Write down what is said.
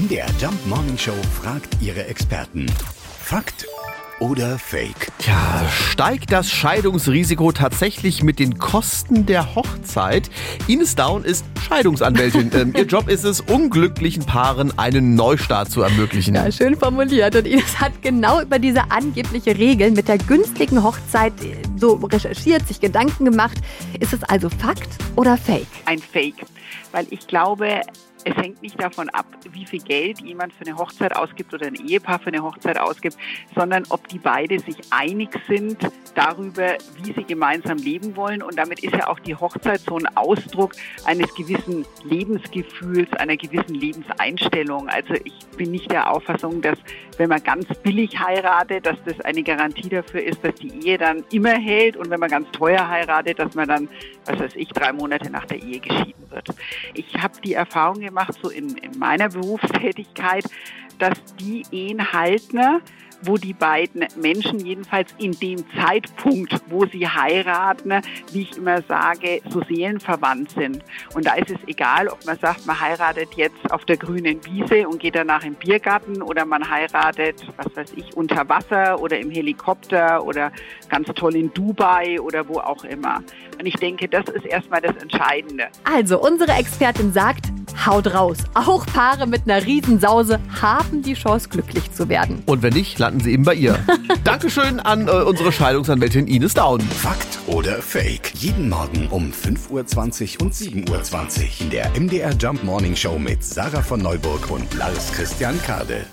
MDR Jump Morning Show fragt ihre Experten. Fakt oder Fake? Tja, steigt das Scheidungsrisiko tatsächlich mit den Kosten der Hochzeit? Ines Down ist Scheidungsanwältin. ähm, ihr Job ist es, unglücklichen Paaren einen Neustart zu ermöglichen. Ja, schön formuliert. Und Ines hat genau über diese angebliche Regel mit der günstigen Hochzeit äh, so recherchiert, sich Gedanken gemacht. Ist es also Fakt oder Fake? Ein Fake. Weil ich glaube, es hängt nicht davon ab, wie viel Geld jemand für eine Hochzeit ausgibt oder ein Ehepaar für eine Hochzeit ausgibt, sondern ob die beide sich einig sind darüber, wie sie gemeinsam leben wollen. Und damit ist ja auch die Hochzeit so ein Ausdruck eines gewissen Lebensgefühls, einer gewissen Lebenseinstellung. Also ich bin nicht der Auffassung, dass wenn man ganz billig heiratet, dass das eine Garantie dafür ist, dass die Ehe dann immer hält. Und wenn man ganz teuer heiratet, dass man dann, was weiß ich, drei Monate nach der Ehe geschieden wird. Ich habe die Erfahrung gemacht, so in, in meiner Berufstätigkeit, dass die Ehen halten, wo die beiden Menschen jedenfalls in dem Zeitpunkt, wo sie heiraten, wie ich immer sage, so seelenverwandt sind. Und da ist es egal, ob man sagt, man heiratet jetzt auf der grünen Wiese und geht danach im Biergarten oder man heiratet, was weiß ich, unter Wasser oder im Helikopter oder ganz toll in Dubai oder wo auch immer. Und ich denke, das ist erstmal das Entscheidende. Also, unsere Expertin sagt, haut raus. Auch Paare mit einer Riesensause haben die Chance, glücklich zu werden. Und wenn nicht, landen sie eben bei ihr. Dankeschön an äh, unsere Scheidungsanwältin Ines Down. Fakt oder Fake? Jeden Morgen um 5.20 Uhr und 7.20 Uhr in der MDR Jump Morning Show mit Sarah von Neuburg und Lars Christian Kade.